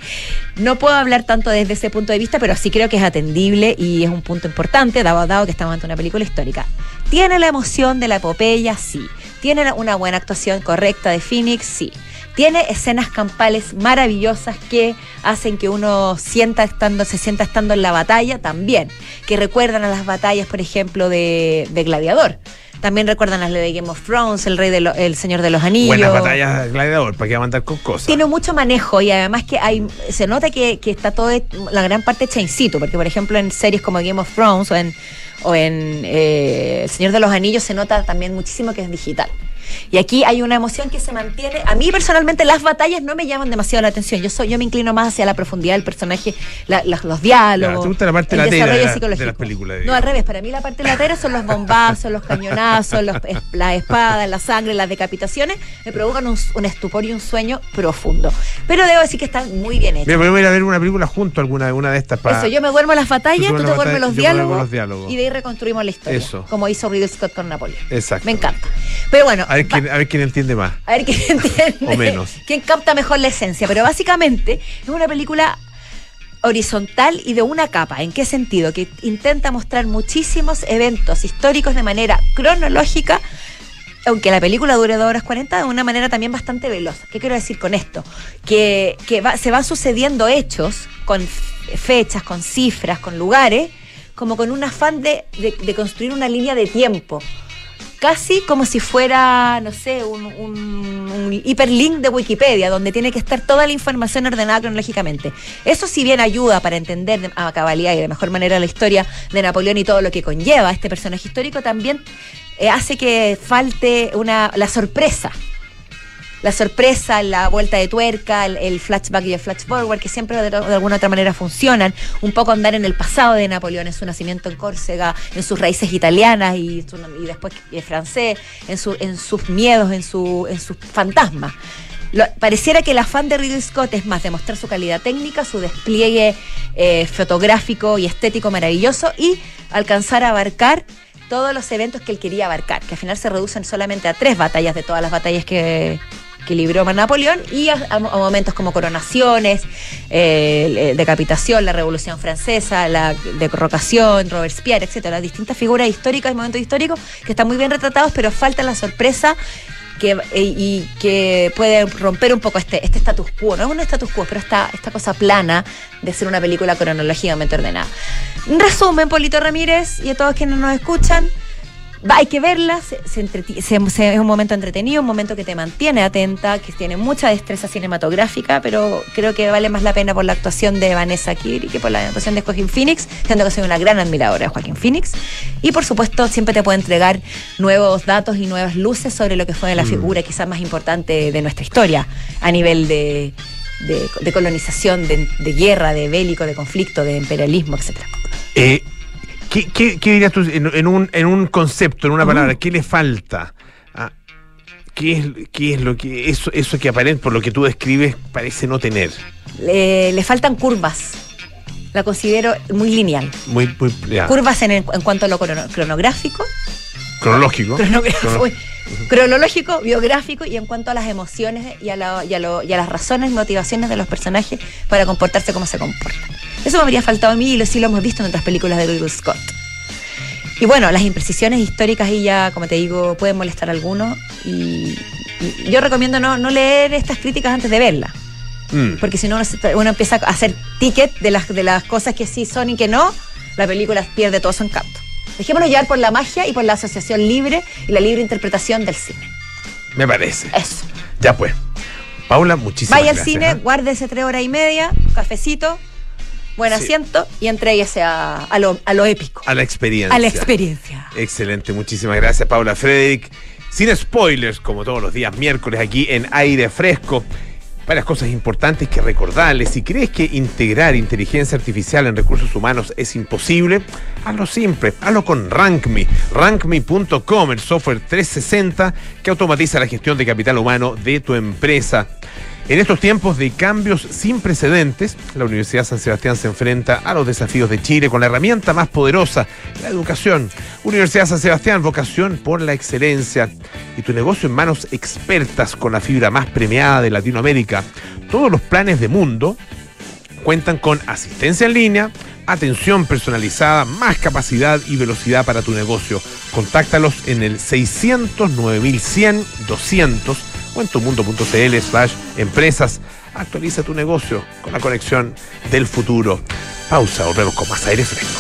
no puedo hablar tanto desde ese punto de vista, pero sí creo que es atendible y es un punto importante, dado, dado que estamos ante una película histórica. ¿Tiene la emoción de la epopeya? Sí. ¿Tiene una buena actuación correcta de Phoenix? Sí. Tiene escenas campales maravillosas que hacen que uno sienta estando, se sienta estando en la batalla también, que recuerdan a las batallas, por ejemplo, de, de Gladiador. También recuerdan a las de Game of Thrones, el rey de lo- el Señor de los Anillos. Buenas batallas de gladiador, ¿para a andar con cosas? Tiene mucho manejo y además que hay se nota que, que está todo la gran parte hecha in situ, porque por ejemplo en series como Game of Thrones o en o en eh, El Señor de los Anillos se nota también muchísimo que es digital. Y aquí hay una emoción que se mantiene. A mí personalmente las batallas no me llaman demasiado la atención. Yo soy, yo me inclino más hacia la profundidad del personaje, la- la- los diálogos. ¿te gusta la parte el latera de la- las películas, No, al revés. Para mí la parte latera son los bombazos, los cañonazos, los, es- las espadas, la sangre, las decapitaciones. Me provocan un, un estupor y un sueño profundo. Pero debo decir que están muy bien hechos. Mira, podemos ir a ver una película junto, alguna, una de estas para. Eso, yo me duermo las batallas, Tú te duermes los diálogos, los diálogos. y de ahí reconstruimos la historia. Eso. Como hizo Ridley Scott con Napoleón. Exacto. Me encanta. Pero bueno, A ver, quién, a ver quién entiende más. a ver quién entiende. O menos. Quién capta mejor la esencia. Pero básicamente es una película horizontal y de una capa. ¿En qué sentido? Que intenta mostrar muchísimos eventos históricos de manera cronológica. Aunque la película dure 2 horas 40, de una manera también bastante veloz. ¿Qué quiero decir con esto? Que, que va- se van sucediendo hechos con fechas, con cifras, con lugares, como con un afán de, de- de construir una línea de tiempo casi como si fuera, no sé, un, un- un hiperlink de Wikipedia, donde tiene que estar toda la información ordenada cronológicamente. Eso si bien ayuda para entender de- a cabalidad y de mejor manera la historia de Napoleón y todo lo que conlleva este personaje histórico, también eh, hace que falte una, la sorpresa. La sorpresa, la vuelta de tuerca, el, flashback y el flash forward, que siempre de, de alguna otra manera funcionan. Un poco andar en el pasado de Napoleón, en su nacimiento en Córcega, en sus raíces italianas y, y después francés, en, su, en sus miedos, en, su, en sus fantasmas. Lo- pareciera que el afán de Ridley Scott es más demostrar su calidad técnica, su despliegue eh, fotográfico y estético maravilloso y alcanzar a abarcar todos los eventos que él quería abarcar, que al final se reducen solamente a tres batallas de todas las batallas que, que libró Napoleón y a, momentos como coronaciones, eh, decapitación, la Revolución Francesa, la derrocación, Robespierre, etcétera, distintas figuras históricas y momentos históricos que están muy bien retratados, pero falta la sorpresa que, eh, y que puede romper un poco este, este status quo. No es un status quo, pero esta, esta cosa plana de ser una película cronológicamente ordenada. En resumen, Polito Ramírez y a todos quienes nos escuchan, hay que verla, se, se se, se, es un momento entretenido, un momento que te mantiene atenta, que tiene mucha destreza cinematográfica, pero creo que vale más la pena por la actuación de Vanessa Kirby que por la actuación de Joaquín Phoenix, siendo que soy una gran admiradora de Joaquín Phoenix. Y por supuesto, siempre te puede entregar nuevos datos y nuevas luces sobre lo que fue la Mm. figura quizás más importante de nuestra historia a nivel de, de, de colonización, de, de guerra, de bélico, de conflicto, de imperialismo, etcétera. Eh, ¿qué, qué, qué dirías tú en, en un, en un concepto, en una palabra? ¿Qué le falta? Ah, ¿qué, es, ¿Qué es lo que eso, eso que aparente, por lo que tú describes, parece no tener? Le, le faltan curvas. La considero muy lineal. Muy, muy Curvas en, el- en cuanto a lo crono- cronográfico, cronológico. cronológico, biográfico y en cuanto a las emociones y a, la- y a lo- y a las razones y motivaciones de los personajes para comportarse como se comportan. Eso me habría faltado a mí y lo, sí lo hemos visto en otras películas de Ridley Scott. Y bueno, las imprecisiones históricas y ya, como te digo, pueden molestar a algunos. Y, y yo recomiendo no, no leer estas críticas antes de verlas. Mm. Porque si no, uno empieza a hacer ticket de las, de las cosas que sí son y que no, la película pierde todo su encanto. Dejémonos llevar por la magia y por la asociación libre y la libre interpretación del cine. Me parece. Eso. Ya pues. Paula, muchísimas Vaya al gracias. cine, ¿ah? guárdese tres horas y media, cafecito, buen Sí. asiento y entréguese a, a lo, a lo épico, A la experiencia. a la experiencia. Excelente, muchísimas gracias Paula Frederick. Sin spoilers, como todos los días miércoles aquí en aire fresco. Varias cosas importantes que recordarles. Si crees que integrar inteligencia artificial en recursos humanos es imposible, hazlo simple, hazlo con RankMe. RankMe.com, el software 360 que automatiza la gestión de capital humano de tu empresa. En estos tiempos de cambios sin precedentes, la Universidad San Sebastián se enfrenta a los desafíos de Chile con la herramienta más poderosa, la educación. Universidad San Sebastián, vocación por la excelencia. Y tu negocio en manos expertas con la fibra más premiada de Latinoamérica. Todos los planes de mundo cuentan con asistencia en línea, atención personalizada, más capacidad y velocidad para tu negocio. Contáctalos en el 600 9100 200 o en tumundo.cl slash empresas. Actualiza tu negocio con la conexión del futuro. Pausa, volvemos con más aire fresco.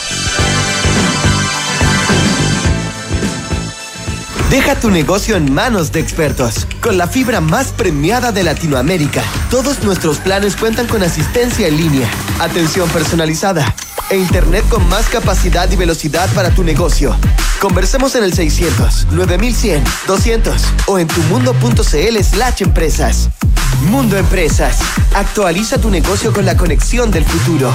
Deja tu negocio en manos de expertos. Con la fibra más premiada de Latinoamérica, todos nuestros planes cuentan con asistencia en línea, atención personalizada e internet con más capacidad y velocidad para tu negocio. Conversemos en el 600 9100 200 o en tumundo.cl slash empresas. Mundo Empresas. Actualiza tu negocio con la conexión del futuro.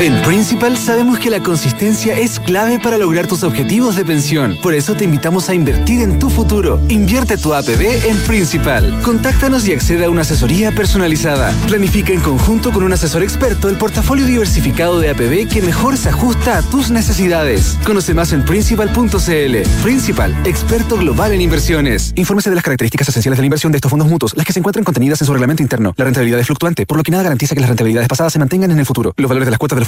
En Principal sabemos que la consistencia es clave para lograr tus objetivos de pensión. Por eso te invitamos a invertir en tu futuro. Invierte tu APB en Principal. Contáctanos y acceda a una asesoría personalizada. Planifica en conjunto con un asesor experto el portafolio diversificado de APB que mejor se ajusta a tus necesidades. Conoce más en Principal.cl. Principal, experto global en inversiones. Infórmese de las características esenciales de la inversión de estos fondos mutuos, las que se encuentran contenidas en su reglamento interno. La rentabilidad es fluctuante, por lo que nada garantiza que las rentabilidades pasadas se mantengan en el futuro. Los valores de las cuotas de los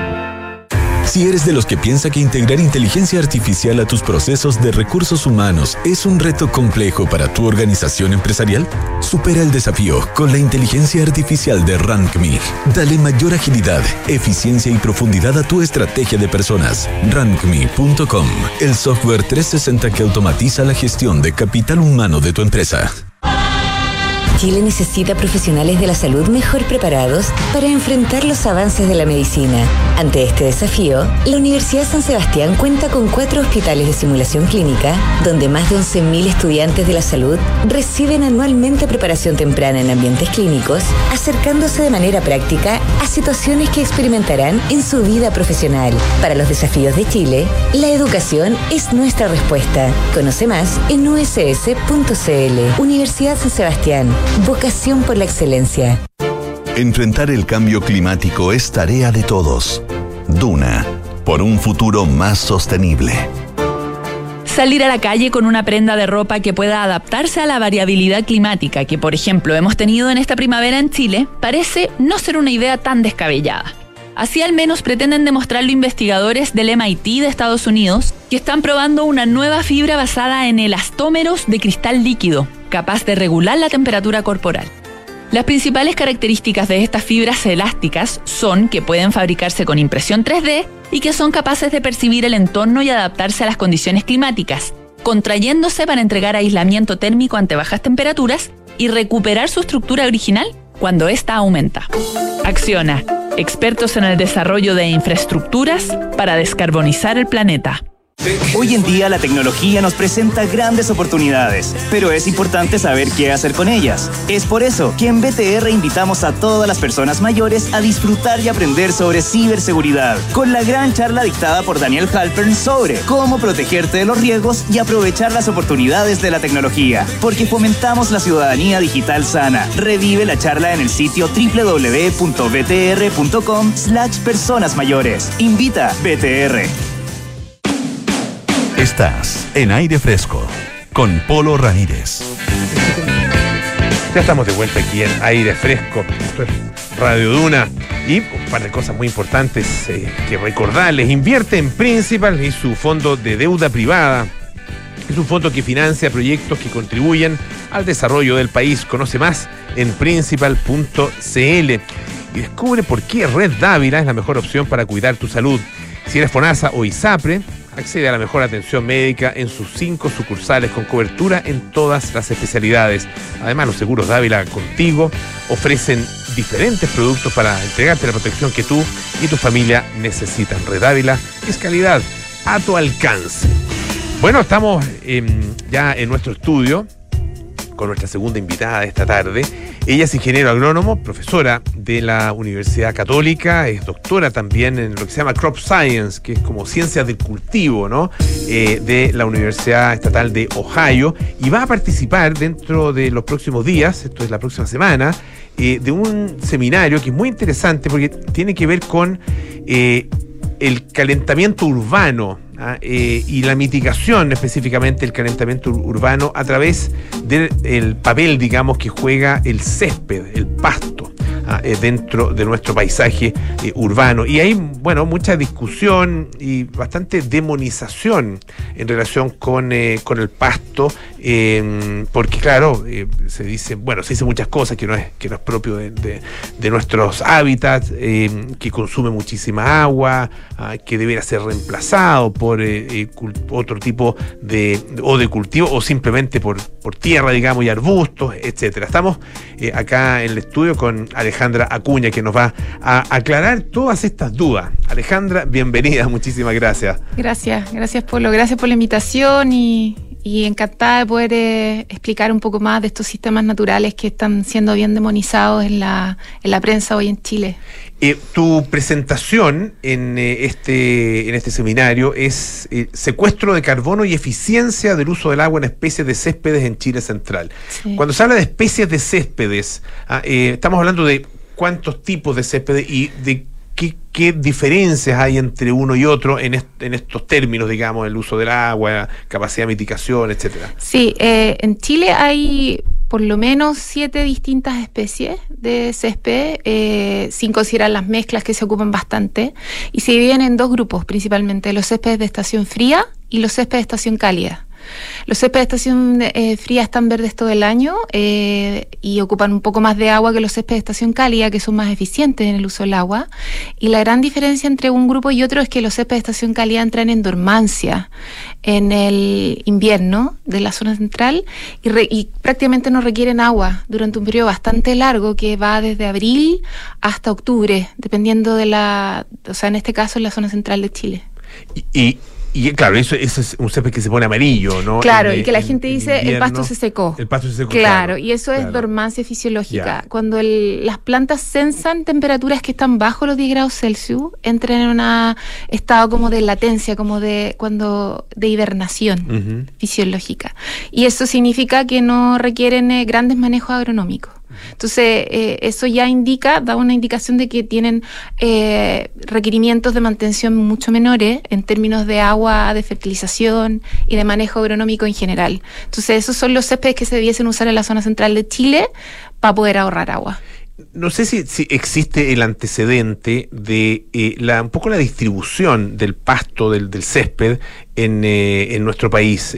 Si eres de los que piensa que integrar inteligencia artificial a tus procesos de recursos humanos es un reto complejo para tu organización empresarial, supera el desafío con la inteligencia artificial de RankMe. Dale mayor agilidad, eficiencia y profundidad a tu estrategia de personas. RankMe.com, el software 360 que automatiza la gestión de capital humano de tu empresa. Chile necesita profesionales de la salud mejor preparados para enfrentar los avances de la medicina. Ante este desafío, la Universidad San Sebastián cuenta con cuatro hospitales de simulación clínica, donde más de 11.000 estudiantes de la salud reciben anualmente preparación temprana en ambientes clínicos, acercándose de manera práctica a situaciones que experimentarán en su vida profesional. Para los desafíos de Chile, la educación es nuestra respuesta. Conoce más en uss.cl. Universidad San Sebastián. Vocación por la excelencia. Enfrentar el cambio climático es tarea de todos. Duna, por un futuro más sostenible. Salir a la calle con una prenda de ropa que pueda adaptarse a la variabilidad climática que, por ejemplo, hemos tenido en esta primavera en Chile, parece no ser una idea tan descabellada. Así al menos pretenden demostrarlo investigadores del MIT de Estados Unidos, que están probando una nueva fibra basada en elastómeros de cristal líquido, capaz de regular la temperatura corporal. Las principales características de estas fibras elásticas son que pueden fabricarse con impresión 3D y que son capaces de percibir el entorno y adaptarse a las condiciones climáticas, contrayéndose para entregar aislamiento térmico ante bajas temperaturas y recuperar su estructura original cuando ésta aumenta. Acciona, expertos en el desarrollo de infraestructuras para descarbonizar el planeta. Hoy en día la tecnología nos presenta grandes oportunidades, pero es importante saber qué hacer con ellas. Es por eso que en BTR invitamos a todas las personas mayores a disfrutar y aprender sobre ciberseguridad, con la gran charla dictada por Daniel Halpern sobre cómo protegerte de los riesgos y aprovechar las oportunidades de la tecnología, porque fomentamos la ciudadanía digital sana. Revive la charla en el sitio www.btr.com slash personas mayores. Invita BTR. Estás en aire fresco con Polo Ramírez. Ya estamos de vuelta aquí en aire fresco. Radio Duna. Y un par de cosas muy importantes eh, que recordarles. Invierte en Principal y su fondo de deuda privada. Es un fondo que financia proyectos que contribuyen al desarrollo del país. Conoce más en principal.cl y descubre por qué Red Dávila es la mejor opción para cuidar tu salud. Si eres FONASA o ISAPRE, accede a la mejor atención médica en sus cinco sucursales con cobertura en todas las especialidades. Además, los seguros Dávila contigo ofrecen diferentes productos para entregarte la protección que tú y tu familia necesitan. Red Dávila es calidad a tu alcance. Bueno, estamos eh, ya en nuestro estudio con nuestra segunda invitada de esta tarde. Ella es ingeniero agrónomo, profesora de la Universidad Católica, es doctora también en lo que se llama Crop Science, que es como ciencias del cultivo, ¿no? Eh, de la Universidad Estatal de Ohio, y va a participar dentro de los próximos días, esto es la próxima semana, eh, de un seminario que es muy interesante porque tiene que ver con eh, el calentamiento urbano ¿ah? eh, y la mitigación específicamente del calentamiento ur- urbano a través del papel, digamos, que juega el césped, el pasto. ¿Ah? eh, dentro de nuestro paisaje eh, urbano. Y hay, bueno, mucha discusión y bastante demonización en relación con, eh, con el pasto, eh, porque claro, se dice, bueno, se dice muchas cosas que no es, que no es propio de, de- de nuestros hábitats, eh, que consume muchísima agua, ah, que debiera ser reemplazado por otro tipo de, o de cultivo, o simplemente por, por tierra, digamos, y arbustos, etcétera. Estamos acá en el estudio con Alejandra Acuña, que nos va a aclarar todas estas dudas. Alejandra, bienvenida, muchísimas gracias. Gracias, gracias Polo, gracias por la invitación y, y encantada de poder eh, explicar un poco más de estos sistemas naturales que están siendo bien demonizados en la, en la prensa hoy en Chile. Eh, tu presentación en, eh, este, en este seminario es eh, secuestro de carbono y eficiencia del uso del agua en especies de céspedes en Chile Central. Sí. Cuando se habla de especies de céspedes, ah, eh, estamos hablando de cuántos tipos de céspedes y de qué, diferencias hay entre uno y otro en estos términos, digamos, el uso del agua, capacidad de mitigación, etcétera. Sí, eh, en Chile hay por lo menos siete distintas especies de césped, eh, sin considerar las mezclas que se ocupan bastante, y se dividen en dos grupos principalmente, los céspedes de estación fría y los céspedes de estación cálida. Los céspedes de estación eh, fría están verdes todo el año eh, y ocupan un poco más de agua que los céspedes de estación cálida, que son más eficientes en el uso del agua. Y la gran diferencia entre un grupo y otro es que los céspedes de estación cálida entran en dormancia en el invierno de la zona central y, prácticamente no requieren agua durante un periodo bastante largo que va desde abril hasta octubre, dependiendo de la, o sea, en este caso en la zona central de Chile. Y claro, eso, eso es un césped que se pone amarillo, ¿no? Claro, y que la en- gente en dice el invierno, pasto se secó. El pasto se secó. Claro, y eso es dormancia fisiológica. Ya. Cuando el- las plantas sensan temperaturas que están bajo los 10 grados Celsius, entran en un estado como de latencia, como de cuando de hibernación fisiológica. Y eso significa que no requieren eh, grandes manejos agronómicos. Entonces, eh, eso ya indica, da una indicación de que tienen eh, requerimientos de mantención mucho menores en términos de agua, de fertilización y de manejo agronómico en general. Entonces, esos son los céspedes que se debiesen usar en la zona central de Chile para poder ahorrar agua. No sé si, existe el antecedente de eh, la, un poco la distribución del pasto, del, césped en, nuestro país,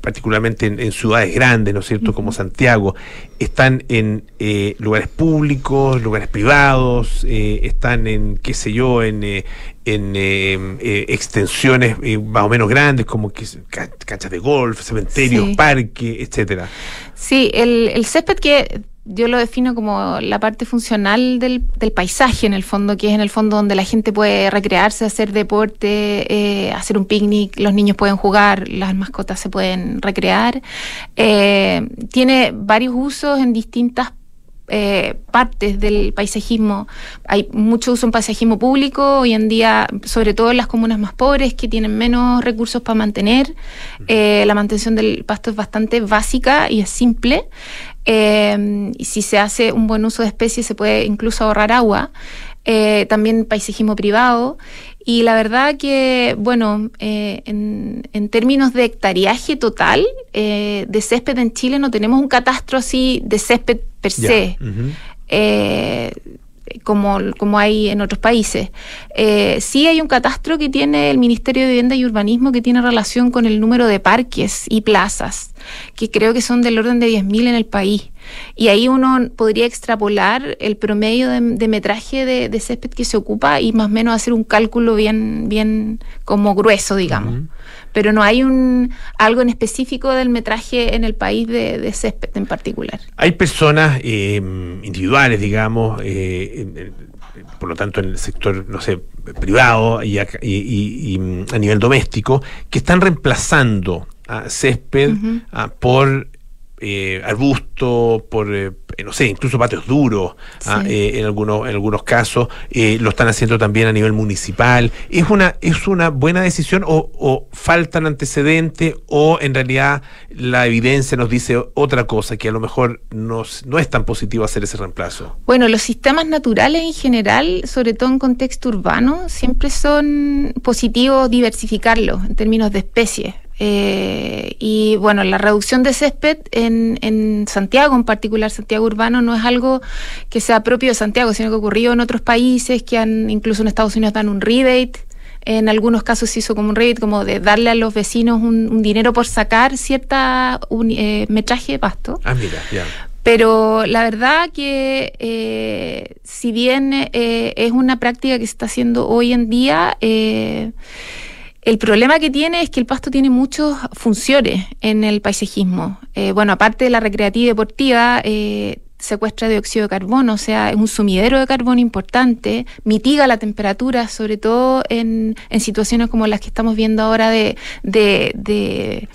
particularmente en, en ciudades grandes, ¿no es cierto?, como Santiago. Están en eh, lugares públicos, lugares privados, eh, están en, qué sé yo, en, eh, en eh, extensiones eh, más o menos grandes, como que, ca- canchas de golf, cementerios, Sí. parques, etcétera. Sí, el, el césped que yo lo defino como la parte funcional del, del paisaje, en el fondo, que es en el fondo donde la gente puede recrearse, hacer deporte, eh, hacer un picnic, los niños pueden jugar, las mascotas se pueden recrear. Eh, tiene varios usos en distintas eh, partes del paisajismo. Hay mucho uso en paisajismo público hoy en día, sobre todo en las comunas más pobres que tienen menos recursos para mantener. Eh, la mantención del pasto es bastante básica y es simple. Eh, y si se hace un buen uso de especies se puede incluso ahorrar agua. Eh, también paisajismo privado. Y la verdad que, bueno, eh, en, en términos de hectariaje total eh, de césped en Chile no tenemos un catastro así de césped per se. Como, como hay en otros países. Eh, sí hay un catastro que tiene el Ministerio de Vivienda y Urbanismo que tiene relación con el número de parques y plazas, que creo que son del orden de 10.000 en el país. Y ahí uno podría extrapolar el promedio de, metraje de, de césped que se ocupa y más o menos hacer un cálculo bien, bien como grueso, digamos. Pero no hay un algo en específico del metraje en el país de, de césped en particular. Hay personas eh, individuales, digamos, eh, por lo tanto en el sector, no sé, privado y, acá- y- y- y, mm, a nivel doméstico, que están reemplazando a césped Ujú. ah, por eh, arbusto, por, eh, no sé, incluso patios duros, ah, eh, en, algunos, en algunos casos, eh, lo están haciendo también a nivel municipal. ¿Es una, es una buena decisión o, o faltan antecedentes o en realidad la evidencia nos dice otra cosa, que a lo mejor nos- no es tan positivo hacer ese reemplazo? Bueno, los sistemas naturales en general, sobre todo en contexto urbano, siempre son positivos diversificarlos en términos de especies. Eh, y bueno, la reducción de césped en, en Santiago, en particular Santiago urbano, no es algo que sea propio de Santiago, sino que ocurrió en otros países que han, incluso en Estados Unidos dan un rebate. En algunos casos se hizo como un rebate, como de darle a los vecinos un, un dinero por sacar cierta uni- eh, metraje de pasto. Ah, mira, ya. Pero la verdad que eh, si bien eh, es una práctica que se está haciendo hoy en día, eh, el problema que tiene es que el pasto tiene muchas funciones en el paisajismo. Eh, bueno, aparte de la recreativa y deportiva, eh, secuestra dióxido de carbono, o sea, es un sumidero de carbono importante, mitiga la temperatura, sobre todo en, en situaciones como las que estamos viendo ahora de, de, de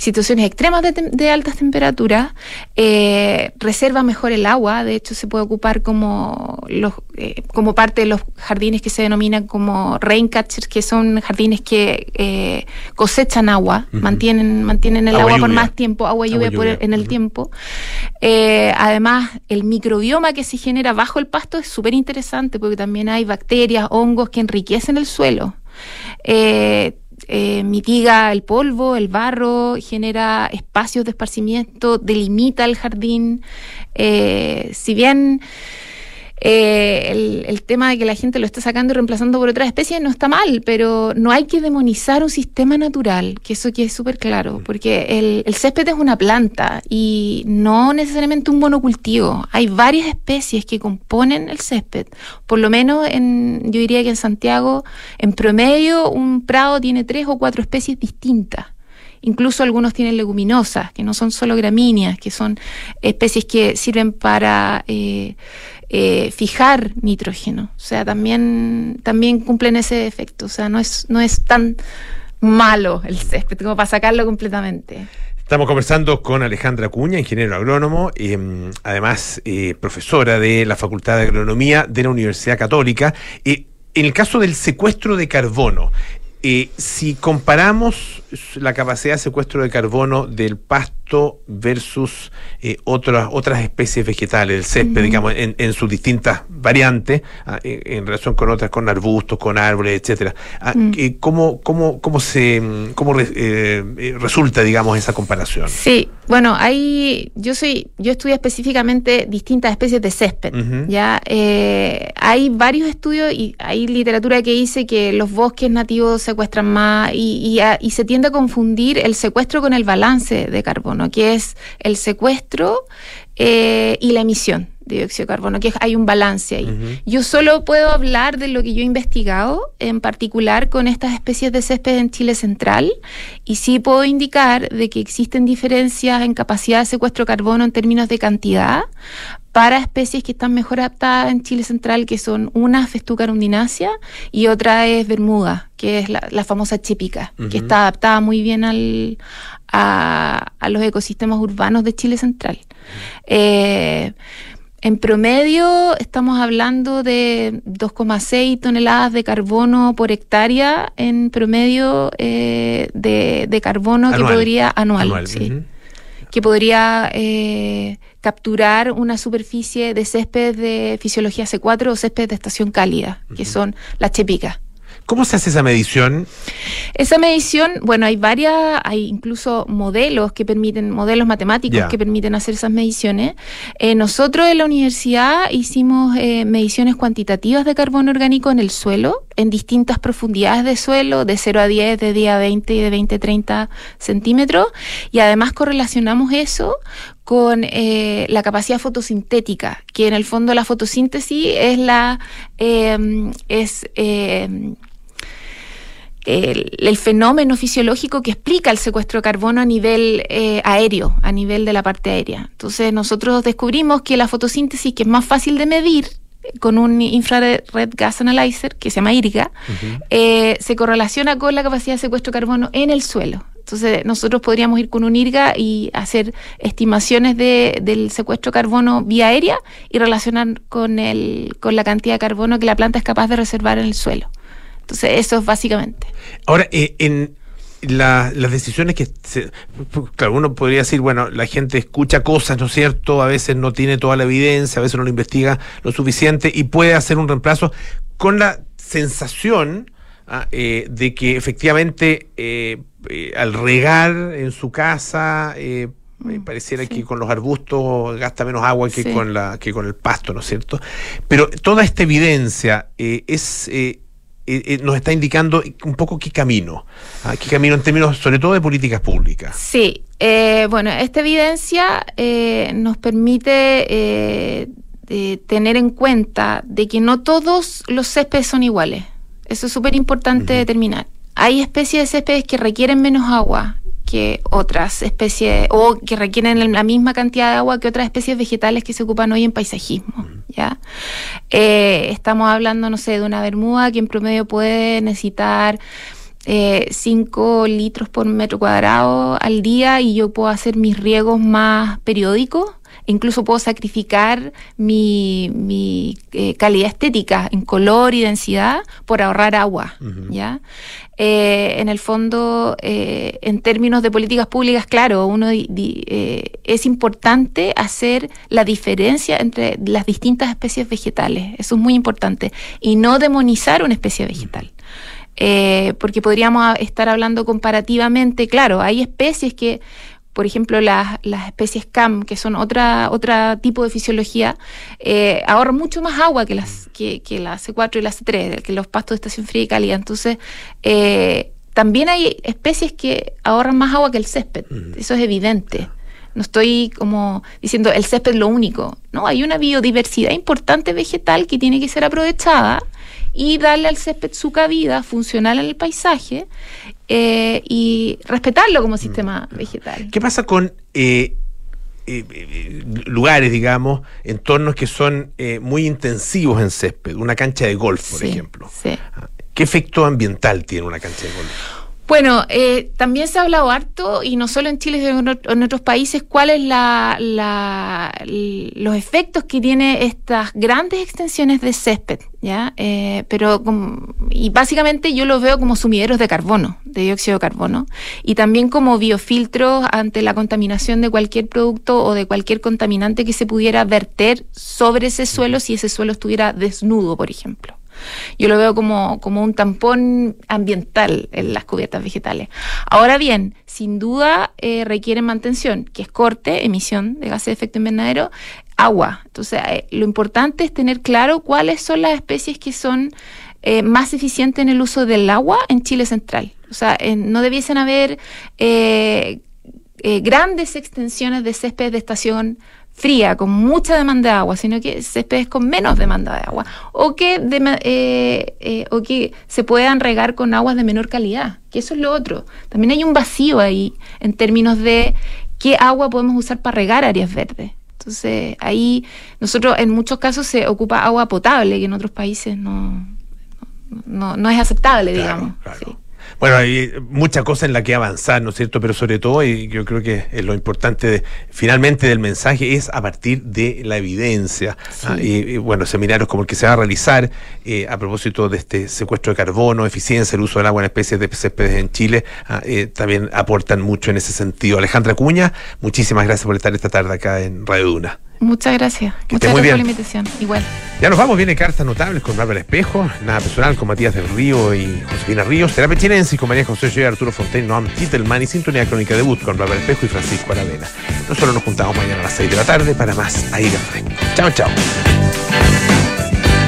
situaciones extremas de, de altas temperaturas, eh, reserva mejor el agua, de hecho se puede ocupar como, los, eh, como parte de los jardines que se denominan como rain catchers, que son jardines que eh, cosechan agua, Ujú. mantienen, mantienen el Agua agua, por lluvia. más tiempo, agua Agua lluvia, por el- lluvia. en el tiempo. Eh, además, el microbioma que se genera bajo el pasto es súper interesante porque también hay bacterias, hongos que enriquecen el suelo. Eh, eh, mitiga el polvo, el barro, genera espacios de esparcimiento, delimita el jardín. Eh, si bien eh, el, el tema de que la gente lo esté sacando y reemplazando por otras especies no está mal, pero no hay que demonizar un sistema natural, que eso quede súper claro, porque el, el césped es una planta y no necesariamente un monocultivo. Hay varias especies que componen el césped. Por lo menos en, yo diría que en Santiago, en promedio, un prado tiene tres o cuatro especies distintas. Incluso algunos tienen leguminosas, que no son solo gramíneas, que son especies que sirven para eh, eh, fijar nitrógeno. O sea, también, también cumplen ese efecto. O sea, no es, no es tan malo el césped como para sacarlo completamente. Estamos conversando con Alejandra Cuña, ingeniero agrónomo, además eh, profesora de la Facultad de Agronomía de la Universidad Católica. En el caso del secuestro de carbono, eh, si comparamos la capacidad de secuestro de carbono del pasto versus eh, otras otras especies vegetales, el césped, digamos, en, en sus distintas variantes, ah, en, en relación con otras, con arbustos, con árboles, etcétera, ah, Mm. eh, ¿cómo, cómo, cómo se mm, cómo re- eh, eh, resulta, digamos, esa comparación? Sí, bueno, hay, yo soy, yo estudio específicamente distintas especies de césped. Ya eh, hay varios estudios y hay literatura que dice que los bosques nativos secuestran más y, y a- y se tiende a confundir el secuestro con el balance de carbono, que es el secuestro eh, y la emisión de dióxido de carbono, que hay un balance ahí. Yo solo puedo hablar de lo que yo he investigado, en particular con estas especies de césped en Chile central, y sí puedo indicar de que existen diferencias en capacidad de secuestro de carbono en términos de cantidad para especies que están mejor adaptadas en Chile central, que son una Festuca arundinacea y otra es Bermuda, que es la, la famosa chípica, que está adaptada muy bien al, a, a los ecosistemas urbanos de Chile central. Eh, en promedio estamos hablando de 2,6 toneladas de carbono por hectárea en promedio eh, de, de carbono que Anual. podría anual, Anual, sí, ujú. Que podría eh, capturar una superficie de césped de fisiología C4 o césped de estación cálida, que son las chepicas. ¿Cómo se hace esa medición? Esa medición, bueno, hay varias, hay incluso modelos que permiten, modelos matemáticos que permiten hacer esas mediciones. Eh, nosotros en la universidad hicimos eh, mediciones cuantitativas de carbono orgánico en el suelo, en distintas profundidades de suelo, de 0 a 10, de 10 a 20 y de 20 a 30 centímetros, y además correlacionamos eso con eh, la capacidad fotosintética, que en el fondo la fotosíntesis es la eh, es eh, el, el fenómeno fisiológico que explica el secuestro de carbono a nivel eh, aéreo, a nivel de la parte aérea. Entonces nosotros descubrimos que la fotosíntesis, que es más fácil de medir eh, con un infrared gas analyzer que se llama IRGA, eh, se correlaciona con la capacidad de secuestro de carbono en el suelo. Entonces nosotros podríamos ir con un IRGA y hacer estimaciones de, del secuestro de carbono vía aérea y relacionar con, el, con la cantidad de carbono que la planta es capaz de reservar en el suelo. Entonces eso es básicamente. Ahora, eh, en la- las decisiones que... se- claro, uno podría decir, bueno, la gente escucha cosas, ¿no es cierto? A veces no tiene toda la evidencia, a veces no lo investiga lo suficiente y puede hacer un reemplazo con la sensación ah, eh, de que efectivamente eh, eh, al regar en su casa... eh, pareciera que con los arbustos gasta menos agua que Sí. con la que con el pasto, ¿no es cierto? Pero toda esta evidencia es eh, eh, eh, nos está indicando un poco qué camino, ah, qué camino en términos sobre todo de políticas públicas. Sí, eh, bueno, esta evidencia eh, nos permite eh, de tener en cuenta de que no todos los céspedes son iguales. Eso es súper importante determinar. Hay especies de céspedes que requieren menos agua que otras especies o que requieren la misma cantidad de agua que otras especies vegetales que se ocupan hoy en paisajismo. ¿Ya? Eh, estamos hablando, no sé, de una bermuda que en promedio puede necesitar 5 litros por metro cuadrado al día y yo puedo hacer mis riegos más periódicos. Incluso puedo sacrificar mi, mi, eh, calidad estética en color y densidad por ahorrar agua. ¿ya? Eh, en el fondo, eh, en términos de políticas públicas, claro, uno di- di- eh, es importante hacer la diferencia entre las distintas especies vegetales. Eso es muy importante. Y no demonizar una especie vegetal. Porque podríamos estar hablando comparativamente, claro, hay especies que por ejemplo, las, las especies CAM, que son otra, otra tipo de fisiología, eh, ahorran mucho más agua que las que, que la C4 y la C3, que los pastos de estación fría y cálida. Entonces, eh, también hay especies que ahorran más agua que el césped. Eso es evidente. No estoy como diciendo el césped es lo único. No, hay una biodiversidad importante vegetal que tiene que ser aprovechada y darle al césped su cabida funcional en el paisaje eh, y respetarlo como sistema vegetal. ¿Qué pasa con eh, eh, eh, lugares, digamos, entornos que son eh, muy intensivos en césped? Una cancha de golf, por Sí, ejemplo. sí. ¿Qué efecto ambiental tiene una cancha de golf? Bueno, eh, también se ha hablado harto, y no solo en Chile, sino en, ot- en otros países, cuáles la, la- los efectos que tiene estas grandes extensiones de césped, ¿ya? Eh, pero, y básicamente yo los veo como sumideros de carbono, de dióxido de carbono, y también como biofiltros ante la contaminación de cualquier producto o de cualquier contaminante que se pudiera verter sobre ese suelo si ese suelo estuviera desnudo, por ejemplo. Yo lo veo como, como un tampón ambiental en las cubiertas vegetales. Ahora bien, sin duda eh, requieren mantención, que es corte, emisión de gases de efecto invernadero, agua. Entonces, eh, lo importante es tener claro cuáles son las especies que son eh, más eficientes en el uso del agua en Chile central. O sea, eh, no debiesen haber eh, eh, grandes extensiones de césped de estación fría, con mucha demanda de agua, sino que céspedes con menos demanda de agua, o que, dema- eh, eh, o que se puedan regar con aguas de menor calidad, que eso es lo otro. También hay un vacío ahí en términos de qué agua podemos usar para regar áreas verdes. Entonces, ahí nosotros en muchos casos se ocupa agua potable, que en otros países no, no, no es aceptable, digamos. Sí. Bueno, hay mucha cosa en la que avanzar, ¿no es cierto? Pero sobre todo, y yo creo que es lo importante de- finalmente del mensaje es a partir de la evidencia. Ah, y, y, bueno, seminarios como el que se va a realizar eh, a propósito de este secuestro de carbono, eficiencia, el uso del agua en especies de céspedes en Chile, ah, eh, también aportan mucho en ese sentido. Alejandra Cuña, muchísimas gracias por estar esta tarde acá en Radio Duna. Muchas gracias. Que Muchas gracias por la invitación. Igual. Ya nos vamos, viene cartas notables con Bárbara Espejo, nada personal con Matías del Río y Josefina Ríos, terapia chinense con María José Joy, Arturo Fontaine, Noam Titelman y Sintonía Crónica Debut con Bárbara Espejo y Francisco Aravena. Nosotros nos juntamos mañana a las 6 de la tarde para más aire fresco. Chao, chao.